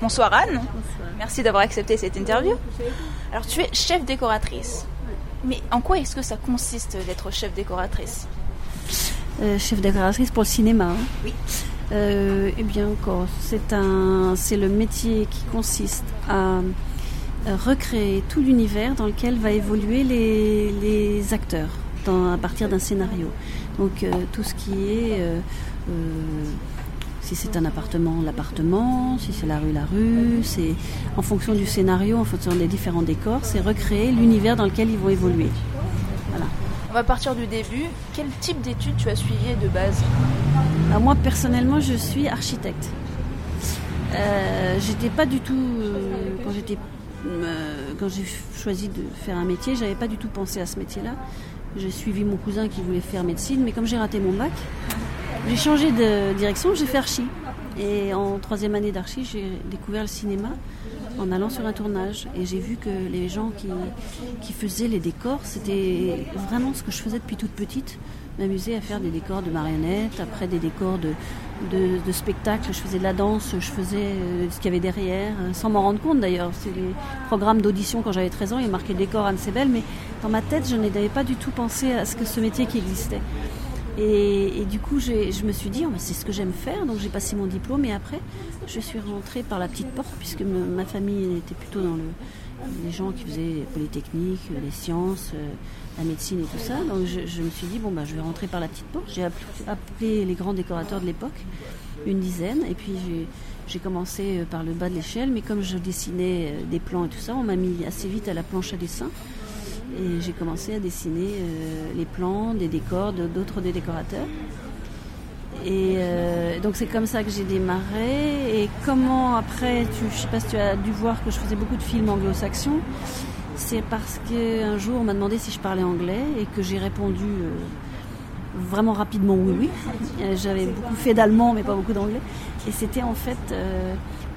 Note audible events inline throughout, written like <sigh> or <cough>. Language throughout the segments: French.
Bonsoir Anne. Merci d'avoir accepté cette interview. Alors tu es chef décoratrice. Mais en quoi est-ce que ça consiste d'être chef décoratrice Euh, chef décoratrice pour le cinéma. hein. Oui. Euh, eh bien encore, c'est un, c'est le métier qui consiste à euh, recréer tout l'univers dans lequel va évoluer les, les acteurs dans- à partir d'un scénario. Donc euh, tout ce qui est, si c'est un appartement, l'appartement, si c'est la rue, la rue, c'est en fonction du scénario, en fonction des différents décors, c'est recréer l'univers dans lequel ils vont évoluer. Voilà. On va partir du début. Quel type d'études tu as suivi de base Alors moi personnellement je suis architecte. Euh, j'étais pas du tout euh, quand j'étais euh, quand j'ai choisi de faire un métier, j'avais pas du tout pensé à ce métier-là. J'ai suivi mon cousin qui voulait faire médecine, mais comme j'ai raté mon bac, j'ai changé de direction, j'ai fait archi. Et en troisième année d'archi, j'ai découvert le cinéma en allant sur un tournage. Et j'ai vu que les gens qui, qui faisaient les décors, c'était vraiment ce que je faisais depuis toute petite. M'amuser à faire des décors de marionnettes, après des décors de, de, de spectacles. Je faisais de la danse, je faisais euh, ce qu'il y avait derrière, euh, sans m'en rendre compte d'ailleurs. C'est les programmes d'audition quand j'avais 13 ans, il a marqué décor Anne Sebel, mais dans ma tête, je n'avais pas du tout pensé à ce que ce métier qui existait. Et, du coup, je me suis dit, oh, c'est ce que j'aime faire. Donc j'ai passé mon diplôme et après, je suis rentrée par la petite porte puisque ma famille était plutôt dans le, les gens qui faisaient Polytechnique, euh, les sciences, euh, la médecine et tout ça. Donc je, me suis dit, bon, bah, je vais rentrer par la petite porte. J'ai app- appelé les grands décorateurs de l'époque, une dizaine. Et puis j'ai- commencé euh, par le bas de l'échelle. Mais comme je dessinais des plans et tout ça, on m'a mis assez vite à la planche à dessin. Et j'ai commencé à dessiner euh, les plans des décors d'autres des décorateurs. Et euh, donc c'est comme ça que j'ai démarré. Et comment après, tu, je sais pas si tu as dû voir que je faisais beaucoup de films anglo-saxons. C'est parce qu'un jour on m'a demandé si je parlais anglais et que j'ai répondu euh, vraiment rapidement oui oui. J'avais beaucoup fait d'allemand mais pas beaucoup d'anglais. Et c'était en fait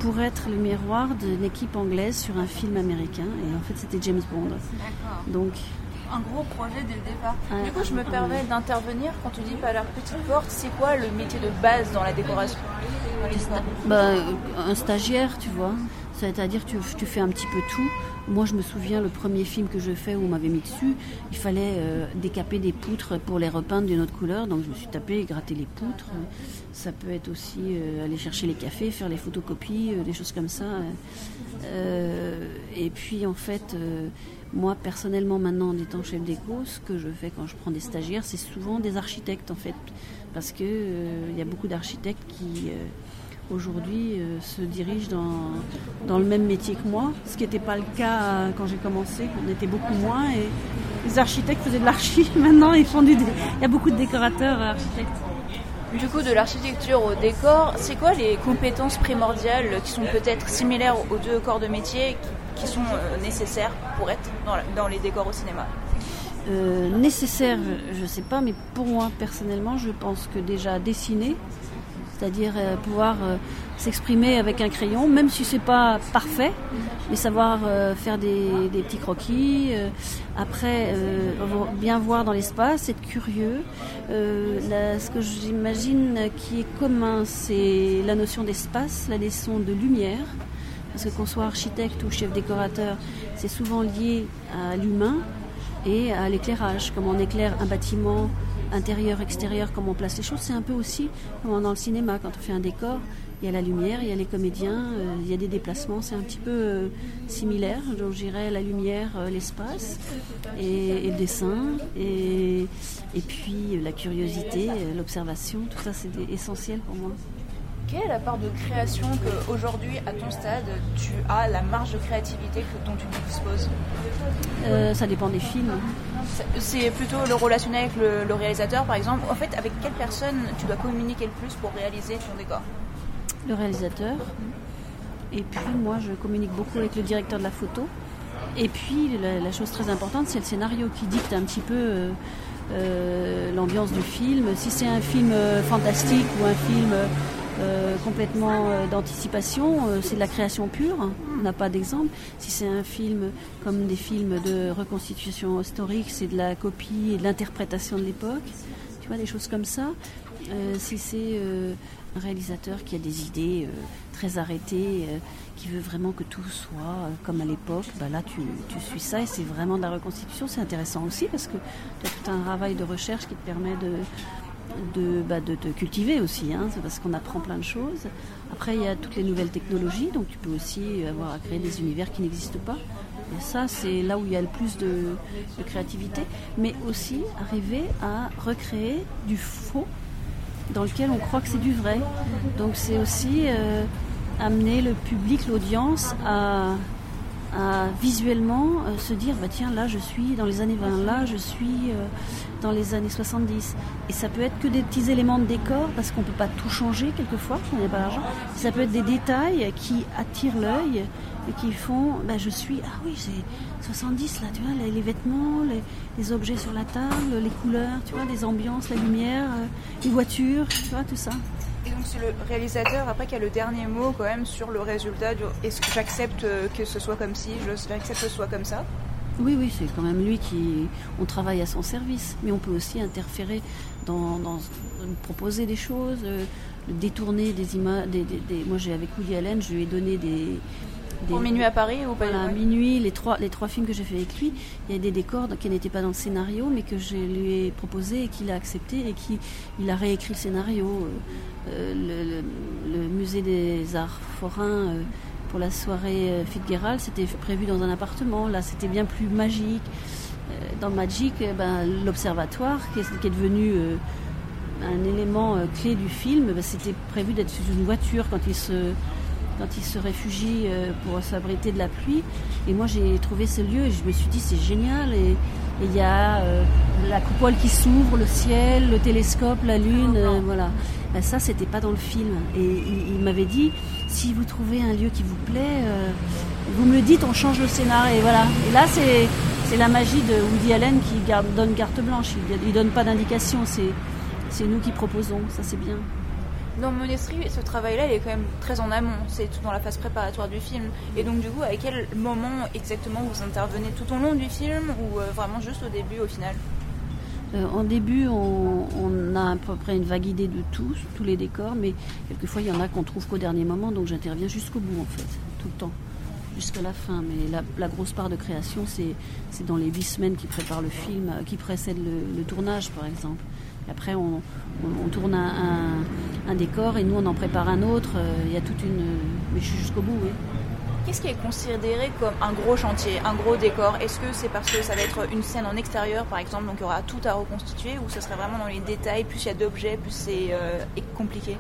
pour être le miroir d'une équipe anglaise sur un film américain. Et en fait c'était James Bond. D'accord. Donc Un gros projet dès le départ. Ouais. Du coup, je me permets d'intervenir quand tu dis pas la petite porte. C'est quoi le métier de base dans la décoration? Bah, un stagiaire, tu vois. C'est-à-dire tu, tu fais un petit peu tout. Moi, je me souviens, le premier film que je fais où on m'avait mis dessus, il fallait euh, décaper des poutres pour les repeindre d'une autre couleur. Donc, je me suis tapé, gratter les poutres. Ça peut être aussi euh, aller chercher les cafés, faire les photocopies, euh, des choses comme ça. Et puis, en fait, moi, personnellement, maintenant, en étant chef d'éco, ce que je fais quand je prends des stagiaires, c'est souvent des architectes, en fait. Parce que il y a beaucoup d'architectes qui... aujourd'hui euh, se dirigent dans, dans le même métier que moi, ce qui n'était pas le cas euh, quand j'ai commencé, on était beaucoup moins et les architectes faisaient de l'archi, <laughs> maintenant ils font du... Il y a beaucoup de décorateurs euh, architectes. Du coup, de l'architecture au décor, c'est quoi les compétences primordiales qui sont peut-être similaires aux deux corps de métier qui, qui sont nécessaires pour être dans, la- dans les décors au cinéma? Euh, nécessaire, je ne sais pas, mais pour moi personnellement, je pense que déjà dessiner, c'est-à-dire euh, pouvoir euh, s'exprimer avec un crayon, même si c'est pas parfait, mais savoir euh, faire des, petits croquis. après, bien voir dans l'espace, être curieux. Ce que j'imagine qui est commun, c'est la notion d'espace, la notion de lumière. Parce que qu'on soit architecte ou chef décorateur, c'est souvent lié à l'humain et à l'éclairage, comment on éclaire un bâtiment intérieur, extérieur, comment on place les choses. C'est un peu aussi comme dans le cinéma, quand on fait un décor, il y a la lumière, il y a les comédiens, euh, il y a des déplacements, c'est un petit peu euh, similaire. Donc j'irais la lumière, euh, l'espace et, et le dessin, et, et puis la curiosité, l'observation, tout ça c'est essentiel pour moi. Quelle est la part de création qu'aujourd'hui, à ton stade, tu as la marge de créativité que- dont tu disposes? Euh, ça dépend des films. C'est- plutôt le relationnel avec le, le réalisateur, par exemple. En fait, avec quelle personne tu dois communiquer le plus pour réaliser ton décor? Le réalisateur. Et puis moi, je communique beaucoup avec le directeur de la photo. Et puis la, chose très importante, c'est le scénario qui dicte un petit peu euh, euh, l'ambiance du film. Si c'est un film euh, fantastique ou un film complètement d'anticipation, c'est de la création pure. On n'a pas d'exemple. Si c'est un film comme des films de reconstitution historique, c'est de la copie et de l'interprétation de l'époque. Tu vois, des choses comme ça. si c'est un réalisateur qui a des idées très arrêtées qui veut vraiment que tout soit euh, comme à l'époque, bah là tu, tu, suis ça et c'est vraiment de la reconstitution. C'est intéressant aussi parce que tu as tout un travail de recherche qui te permet de, de, bah, de te cultiver aussi, hein, parce qu'on apprend plein de choses. Après, il y a toutes les nouvelles technologies, donc tu peux aussi avoir à créer des univers qui n'existent pas. Ça, c'est là où il y a le plus de, de créativité, mais aussi arriver à recréer du faux dans lequel on croit que c'est du vrai. Donc c'est aussi euh, amener le public, l'audience à, visuellement euh, se dire bah tiens là je suis dans les années 20 là je suis euh, dans les années 70 et ça peut être que des petits éléments de décor parce qu'on peut pas tout changer quelquefois on n'a pas l'argent ça peut être des détails qui attirent l'œil et qui font bah, je suis ah oui c'est 70 là tu vois les, vêtements les, objets sur la table les couleurs tu vois les ambiances la lumière euh, les voitures tu vois tout ça et donc c'est le réalisateur après qui a le dernier mot quand même sur le résultat. Est-ce que j'accepte euh, que ce soit comme ci, j'accepte que ce soit comme ça? Oui, oui, c'est quand même lui qui. On travaille à son service, mais on peut aussi interférer dans, proposer des choses, euh, détourner des images. Des, Moi, j'ai avec Woody Allen, je lui ai donné des, pour Minuit à Paris ou pas voilà, Minuit, les trois, les trois films que j'ai fait avec lui, il y a des décors qui n'étaient pas dans le scénario, mais que je lui ai proposé et qu'il a accepté et qui il a réécrit le scénario. Euh, euh, le, musée des arts forains euh, pour la soirée Fitzgerald, c'était prévu dans un appartement. Là, c'était bien plus magique. dans Magic, ben, l'observatoire, qui, est, devenu un élément clé du film, ben, c'était prévu d'être sous une voiture quand il se quand il se réfugie euh, pour s'abriter de la pluie. Et moi, j'ai trouvé ce lieu et je me suis dit, c'est génial. Et il y a euh, la coupole qui s'ouvre, le ciel, le télescope, la lune, euh, voilà. Ben, ça, c'était pas dans le film. Et il, m'avait dit, si vous trouvez un lieu qui vous plaît, vous me le dites, on change le scénario. Et voilà. Et là, c'est c'est la magie de Woody Allen qui garde, donne carte blanche. Il, il donne pas d'indication. C'est c'est nous qui proposons. Ça, c'est bien. Dans mon esprit, ce travail-là, il est quand même très en amont. C'est tout dans la phase préparatoire du film. Et donc, du coup, à quel moment exactement vous intervenez Tout au long du film ou euh, vraiment juste au début, au final euh, en début, on, a à peu près une vague idée de tout, tous les décors, mais quelquefois il y en a qu'on trouve qu'au dernier moment, donc j'interviens jusqu'au bout en fait, tout le temps, jusqu'à la fin. Mais la, grosse part de création, c'est dans les huit semaines qui préparent le film, euh, qui précèdent le tournage par exemple. Après, on, tourne un, décor et nous, on en prépare un autre. Euh, il y a toute une. Mais je suis jusqu'au bout, oui. Qu'est-ce qui est considéré comme un gros chantier, un gros décor? Est-ce que c'est parce que ça va être une scène en extérieur, par exemple, donc il y aura tout à reconstituer, ou ce serait vraiment dans les détails, plus il y a d'objets, plus c'est euh, compliqué?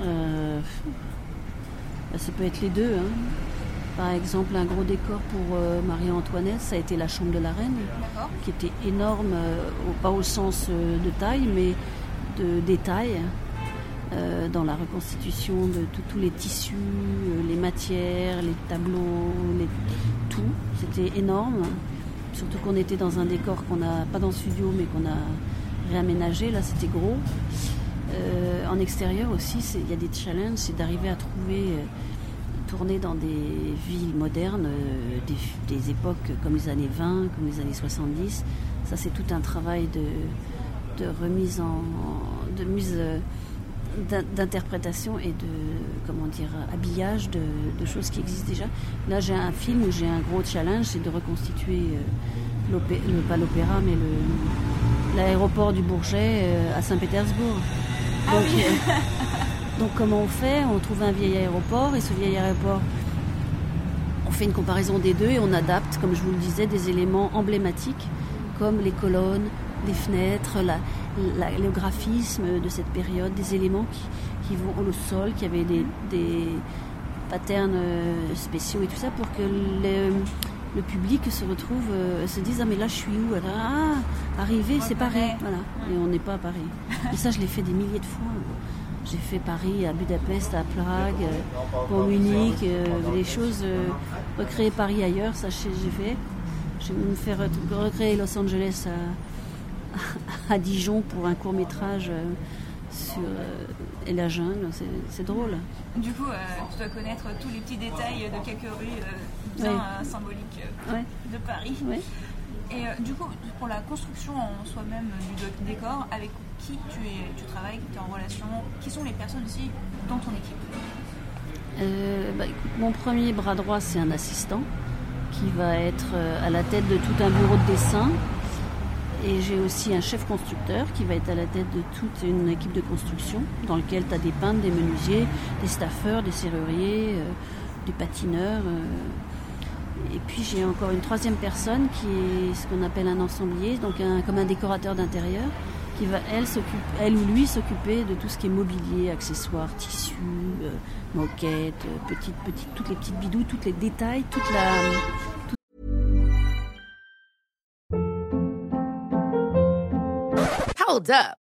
Euh, bah, Ça peut être les deux. Hein. Par exemple, un gros décor pour euh, Marie-Antoinette, ça a été la chambre de la reine, qui était énorme, euh, pas au sens euh, de taille, mais de détail, dans la reconstitution de tous les tissus, les matières, les tableaux, tout. C'était énorme. Surtout qu'on était dans un décor qu'on n'a pas dans le studio, mais qu'on a réaménagé. Là, c'était gros. en extérieur aussi, il y a des challenges, c'est d'arriver à trouver tourner dans des villes modernes, euh, des, époques comme les années 20, comme les années 70. Ça, c'est tout un travail de, de remise en. de mise euh, d'interprétation et de comment dire habillage de, choses qui existent déjà. Là, j'ai un film où j'ai un gros challenge, c'est de reconstituer euh, le, pas l'opéra, mais l'aéroport du Bourget à Saint-Pétersbourg. Ah oui. <laughs> Donc comment on fait? On trouve un vieil aéroport et ce vieil aéroport, on fait une comparaison des deux et on adapte, comme je vous le disais, des éléments emblématiques comme les colonnes, les fenêtres, le graphisme de cette période, des éléments qui, vont au sol, qui avaient des, patterns euh, spéciaux et tout ça pour que le, public se retrouve, euh, se dise ah mais là je suis où? Ah, arrivé, c'est pareil, voilà. Et on n'est pas pareil. <laughs> Et ça je l'ai fait des milliers de fois. J'ai fait Paris, à Budapest, à Prague, pour Munich, des choses, recréer Paris ailleurs, ça j'ai fait. J'ai même fait recréer Los Angeles à, à Dijon pour un court métrage sur et la jungle, c'est drôle. Du coup, tu dois connaître tous les petits détails de quelques rues bien symboliques de Paris. Et euh, du coup, pour la construction en soi-même du décor, avec qui tu, es, tu travailles, qui tu es en relation Qui sont les personnes aussi dans ton équipe euh, bah, Mon premier bras droit, c'est un assistant qui va être euh, à la tête de tout un bureau de dessin. Et j'ai aussi un chef constructeur qui va être à la tête de toute une équipe de construction dans lequel tu as des peintres, des menuisiers, des staffeurs, des serruriers, des patineurs. Et puis j'ai encore une troisième personne qui est ce qu'on appelle un ensemblier, donc comme un décorateur d'intérieur, qui va elle, elle ou lui s'occuper de tout ce qui est mobilier, accessoires, tissus, euh, moquettes, euh, petites, petites, toutes les petites bidouilles, tous les détails, toute la. Hold up.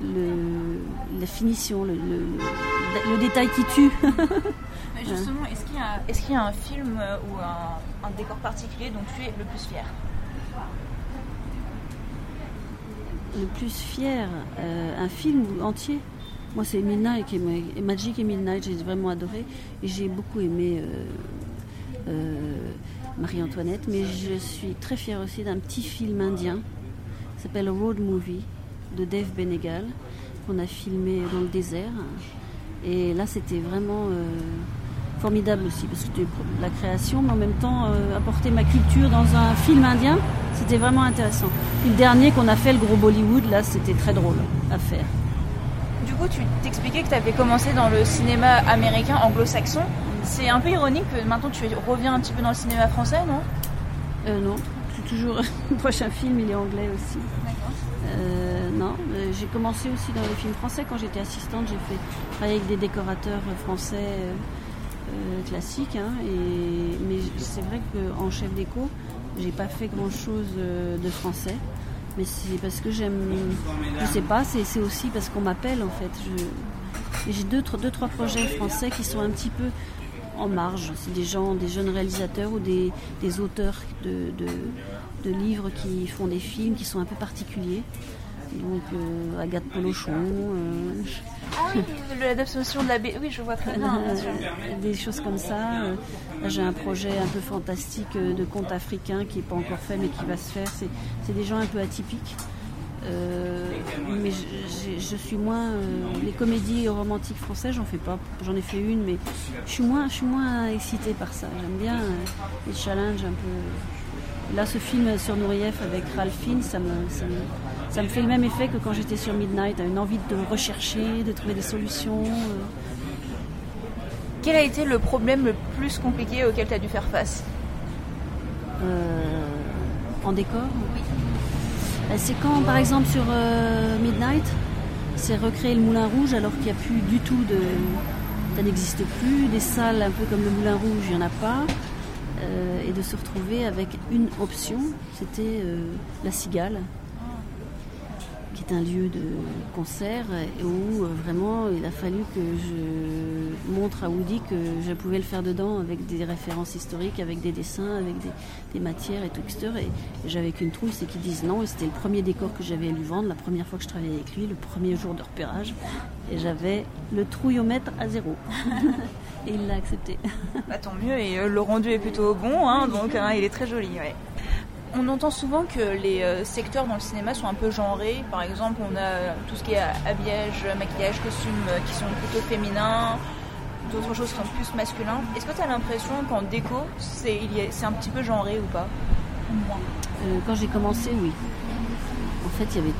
le, la finition, le, le, le, détail qui tue. <laughs> Justement, est-ce qu'il y, est qu y, a un film euh, ou un, un, décor particulier dont tu es le plus fier? Le plus fier euh, Un film entier? Moi, c'est Midnight, et Magic et Midnight, j'ai vraiment adoré. Et j'ai beaucoup aimé euh, euh, Marie-Antoinette, mais je suis très fière aussi d'un petit film indien qui s'appelle Road Movie de Dave Benegal qu'on a filmé dans le désert. Et là, c'était vraiment euh, formidable aussi parce que c'était la création, mais en même temps euh, apporter ma culture dans un film indien, c'était vraiment intéressant. le dernier qu'on a fait, le gros Bollywood, là, c'était très drôle à faire. Du coup, tu t'expliquais que tu avais commencé dans le cinéma américain anglo-saxon. C'est un peu ironique que maintenant tu reviens un petit peu dans le cinéma français, non? Euh, Non, toujours. <laughs> le prochain film, il est anglais aussi. Euh, euh, j'ai commencé aussi dans les films français quand j'étais assistante. J'ai fait travailler avec des décorateurs français euh, classiques. Hein, mais c'est vrai qu'en chef déco, j'ai pas fait grand chose de français. Mais c'est parce que j'aime. Je sais pas, c'est aussi parce qu'on m'appelle en fait. J'ai deux, trois projets français qui sont un petit peu en marge. C'est des gens, des jeunes réalisateurs ou des, auteurs de livres qui font des films qui sont un peu particuliers. Donc euh, Agathe Polochon. Euh, ah oui, l'adaptation de la B. Oui, je vois très bien. <laughs> des choses comme ça. Euh, j'ai un projet un peu fantastique de conte africain qui n'est pas encore fait mais qui va se faire. C'est des gens un peu atypiques. mais je, suis moins les comédies romantiques françaises j'en fais pas j'en ai fait une mais je suis moins je suis moins excitée par ça j'aime bien les challenges un peu Là, ce film sur Nourieff avec Ralph ça me, ça me, fait le même effet que quand j'étais sur Midnight, une envie de rechercher, de trouver des solutions. Euh. Quel a été le problème le plus compliqué auquel tu as dû faire face? Euh, En décor? Oui. Euh, c'est quand, par exemple, sur Midnight, c'est recréer le Moulin Rouge alors qu'il n'y a plus du tout de. Ça n'existe plus. Des salles un peu comme le Moulin Rouge, il n'y en a pas. Euh, et de se retrouver avec une option, c'était la Cigale, un lieu de concert où euh, vraiment il a fallu que je montre à Woody que je pouvais le faire dedans avec des références historiques, avec des dessins, avec des, matières et tout. Et, j'avais qu'une trouille, c'est qu'ils disent non. Et c'était le premier décor que j'avais à lui vendre, la première fois que je travaillais avec lui, le premier jour de repérage. Et j'avais le trouillomètre à zéro. <laughs> Et il l'a accepté. Bah, tant mieux, et euh, le rendu est plutôt bon, hein, donc hein, il est très joli. On entend souvent que les euh, secteurs dans le cinéma sont un peu genrés. Par exemple, on a tout ce qui est habillage, maquillage, costume euh, qui sont plutôt féminins, d'autres choses qui sont plus masculins. Est-ce que tu as l'impression qu'en déco, c'est un petit peu genré ou pas? Quand j'ai commencé, oui. En fait, il y avait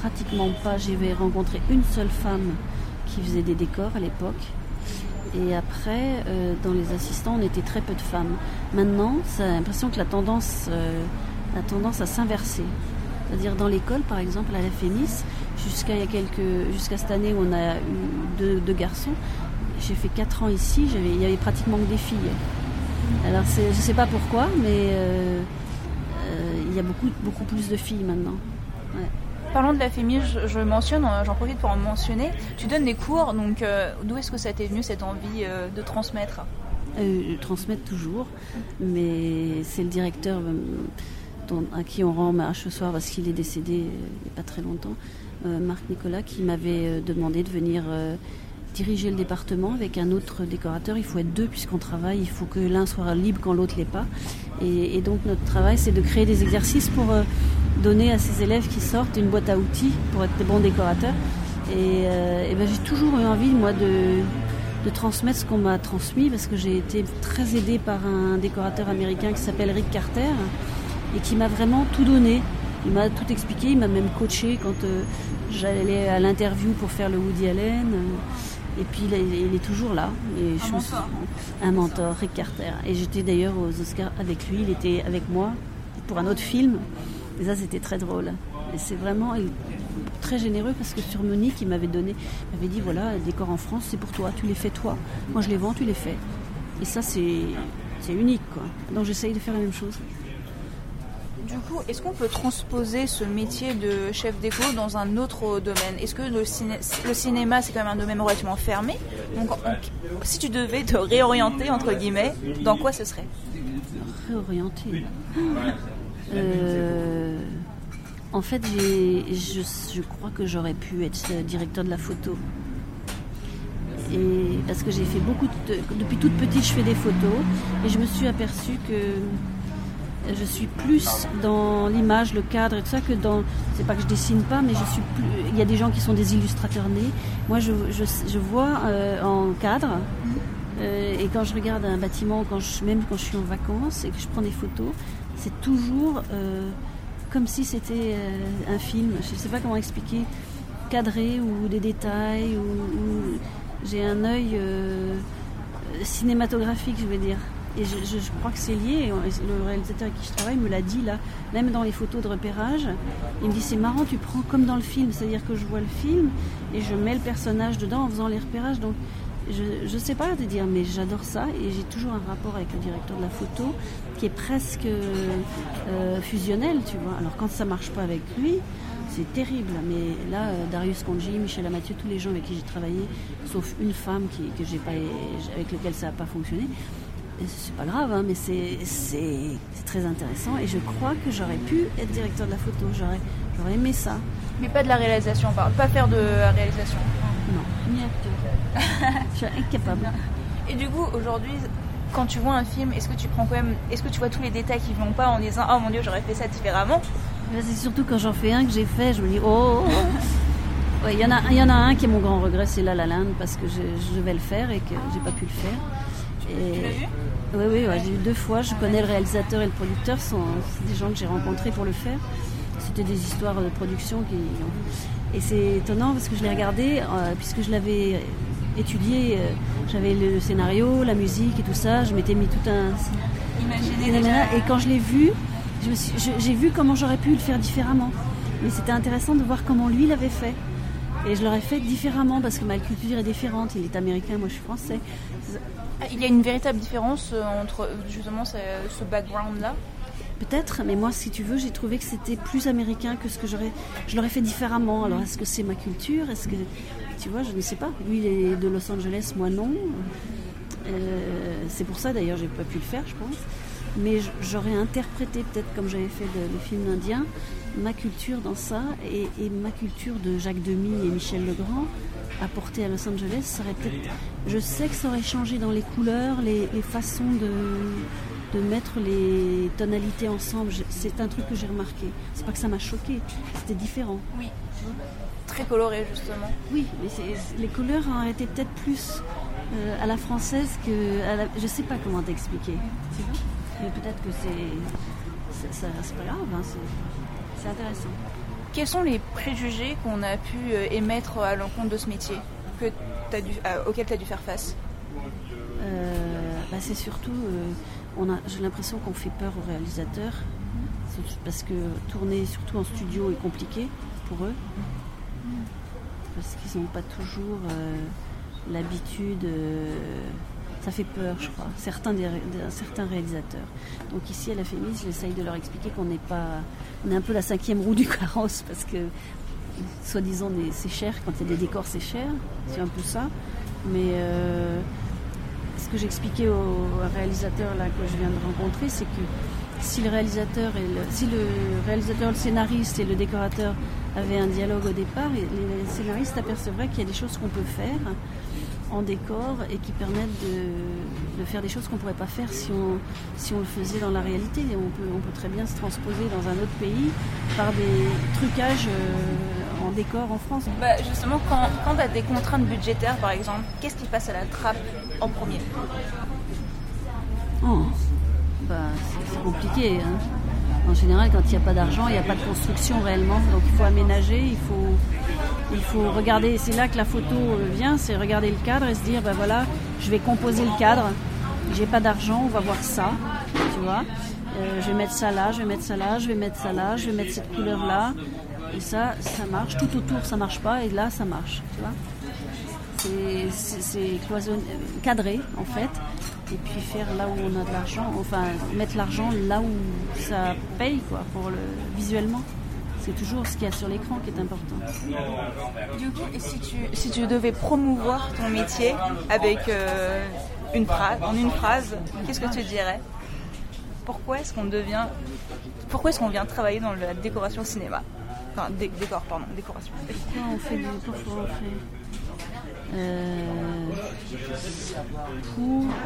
pratiquement pas. J'avais rencontré une seule femme qui faisait des décors à l'époque. Et après, euh, dans les assistants, on était très peu de femmes. Maintenant, ça a l'impression que la tendance, euh, a tendance à s'inverser. C'est-à-dire dans l'école, par exemple, à la FEMIS, jusqu'à quelques, jusqu'à cette année où on a eu deux, garçons, j'ai fait quatre ans ici, il y avait pratiquement que des filles. Alors je ne sais pas pourquoi, mais euh, il y a beaucoup, beaucoup plus de filles maintenant. Parlons de la FEMI, je, mentionne, euh, j'en profite pour en mentionner. Tu donnes des cours, donc euh, d'où est-ce que ça t'est venu cette envie euh, de transmettre? Transmettre toujours, mais c'est le directeur à qui on rend hommage ce soir parce qu'il est décédé il n'y a pas très longtemps, Marc Nicolas, qui m'avait demandé de venir diriger le département avec un autre décorateur. Il faut être deux puisqu'on travaille, il faut que l'un soit libre quand l'autre l'est pas. Et, donc notre travail, c'est de créer des exercices pour donner à ces élèves qui sortent une boîte à outils pour être des bons décorateurs. Et, euh, ben, j'ai toujours eu envie, moi, de, transmettre ce qu'on m'a transmis parce que j'ai été très aidée par un décorateur américain qui s'appelle Rick Carter et qui m'a vraiment tout donné. Il m'a tout expliqué, il m'a même coaché quand euh, j'allais à l'interview pour faire le Woody Allen. Et puis il est, toujours là. Et un, mentor. un mentor, Rick Carter. Et j'étais d'ailleurs aux Oscars avec lui, il était avec moi pour un autre film. Et ça, c'était très drôle. Et c'est vraiment très généreux parce que sur Monique, il m'avait donné, il m'avait dit voilà, les décors en France, c'est pour toi, tu les fais toi. Moi, je les vends, tu les fais. Et ça, c'est, c'est unique, quoi. Donc, j'essaye de faire la même chose. Du coup, est-ce qu'on peut transposer ce métier de chef déco dans un autre domaine? Est-ce que le, le cinéma, c'est quand même un domaine relativement fermé? Donc, si tu devais te réorienter, entre guillemets, dans quoi ce serait? Réorienter <laughs> euh, en fait, je, crois que j'aurais pu être directeur de la photo. Et parce que j'ai fait beaucoup depuis toute petite, je fais des photos et je me suis aperçue que je suis plus dans l'image, le cadre et tout ça que dans. C'est pas que je dessine pas, mais je suis plus. Il y a des gens qui sont des illustrateurs nés. Moi, je, vois euh, en cadre. Euh, et quand je regarde un bâtiment, quand je, même quand je suis en vacances et que je prends des photos, c'est toujours euh, comme si c'était euh, un film. Je ne sais pas comment expliquer, cadré ou des détails. Ou, j'ai un œil euh, cinématographique, je vais dire. Et je, crois que c'est lié. Le réalisateur avec qui je travaille me l'a dit là, même dans les photos de repérage. Il me dit c'est marrant, tu prends comme dans le film, c'est-à-dire que je vois le film et je mets le personnage dedans en faisant les repérages. Donc je ne sais pas te dire, mais j'adore ça et j'ai toujours un rapport avec le directeur de la photo qui est presque euh, fusionnel, tu vois. Alors quand ça marche pas avec lui, c'est terrible. Mais là, euh, Darius Conji, Michel Amathieu, tous les gens avec qui j'ai travaillé, sauf une femme que j'ai pas, avec laquelle ça n'a pas fonctionné, c'est pas grave, hein, mais c'est très intéressant et je crois que j'aurais pu être directeur de la photo, j'aurais aimé ça. Mais pas de la réalisation, pas faire de la réalisation. <laughs> Je suis incapable. Et du coup, aujourd'hui, quand tu vois un film, est-ce que tu prends quand même, est-ce que tu vois tous les détails qui vont pas en disant oh mon dieu j'aurais fait ça différemment C'est surtout quand j'en fais un que j'ai fait, je me dis oh. Il y, en a, y en a un qui est mon grand regret, c'est La La Land parce que je, vais le faire et que j'ai pas pu le faire. Et... Oui, oui, j'ai eu deux fois. Je connais le réalisateur et le producteur, c'est des gens que j'ai rencontrés pour le faire. C'était des histoires de production qui. Et c'est étonnant parce que je l'ai regardé, euh, puisque je l'avais étudié, euh, j'avais le scénario, la musique et tout ça, je m'étais mis tout un. Imaginez Et quand je l'ai vu, j'ai vu comment j'aurais pu le faire différemment. Mais c'était intéressant de voir comment lui l'avait fait. Et je l'aurais fait différemment parce que ma culture est différente. Il est américain, moi je suis français. Il y a une véritable différence euh, entre justement ce background-là? Peut-être, mais moi, si tu veux, j'ai trouvé que c'était plus américain que ce que j'aurais. Je l'aurais fait différemment. Alors, est-ce que c'est ma culture? Est-ce que. Tu vois, je ne sais pas. Lui, il est de Los Angeles, moi non. Euh, c'est pour ça, d'ailleurs, j'ai pas pu le faire, je pense. Mais j'aurais interprété, peut-être comme j'avais fait le, film indien, ma culture dans ça et, ma culture de Jacques Demy et Michel Legrand apportée à Los Angeles, ça aurait peut-être. Je sais que ça aurait changé dans les couleurs, les façons de de mettre les tonalités ensemble. C'est un truc que j'ai remarqué. C'est pas que ça m'a choqué, c'était différent. Oui, très coloré justement. Oui, mais les couleurs ont été peut-être plus euh, à la française que. À la, je sais pas comment t'expliquer. Mais peut-être que c'est. C'est pas grave, hein, c'est intéressant. Quels sont les préjugés qu'on a pu euh, émettre à l'encontre de ce métier que as dû, euh, auxquels tu as dû faire face? Bah, C'est surtout, j'ai l'impression qu'on fait peur aux réalisateurs, parce que tourner surtout en studio est compliqué pour eux, parce qu'ils n'ont pas toujours l'habitude ça fait peur, je crois, certains, réalisateurs. Donc ici, à la Fémis, j'essaye de leur expliquer qu'on n'est pas... On est un peu la cinquième roue du carrosse, parce que, soi-disant, c'est cher, quand il y a des décors, c'est cher, c'est un peu ça. Mais euh, ce que j'expliquais au réalisateur là, que je viens de rencontrer, c'est que si le réalisateur si le réalisateur, le scénariste et le décorateur avaient un dialogue au départ, les scénaristes apercevraient qu'il y a des choses qu'on peut faire en décor et qui permettent de, faire des choses qu'on ne pourrait pas faire si on, si on le faisait dans la réalité. on peut, on peut très bien se transposer dans un autre pays par des trucages euh, en décor en France. Bah justement, quand, quand tu as des contraintes budgétaires par exemple, qu'est-ce qui passe à la trappe en premier? Oh, bah, C'est compliqué. Hein. En général, quand il n'y a pas d'argent, il n'y a pas de construction réellement. Donc il faut aménager, il faut, il faut regarder. C'est là que la photo euh, vient, c'est regarder le cadre et se dire, ben voilà, je vais composer le cadre. J'ai pas d'argent, on va voir ça, tu vois. Euh, je vais mettre ça là, je vais mettre ça là, je vais mettre ça là, je vais mettre cette couleur là. Et ça, ça marche. Tout autour, ça marche pas, et là, ça marche, tu vois. C'est cadré, en fait et puis faire là où on a de l'argent, enfin mettre l'argent là où ça paye quoi, pour le visuellement. C'est toujours ce qu'il y a sur l'écran qui est important. Du coup, et si tu, si tu devais promouvoir ton métier avec euh, une phrase, en une phrase, qu'est-ce que tu dirais? Pourquoi est-ce qu'on devient, pourquoi est-ce qu'on vient travailler dans la décoration cinéma? Enfin, décor, pardon, décoration. Pourquoi on fait, pourquoi on fait euh,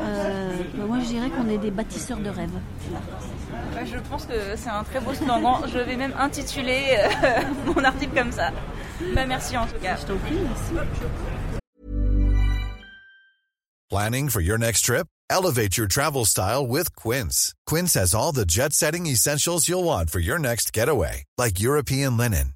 euh, moi je dirais qu'on est des bâtisseurs de rêves. je pense que c'est un très beau slogan. je vais même intituler euh, <laughs> mon article comme ça. Bah, merci en tout cas. Je t'en prie, merci. Planning for your next trip? Elevate your travel style with Quince. Quince has all the jet-setting essentials you'll want for your next getaway, like European linen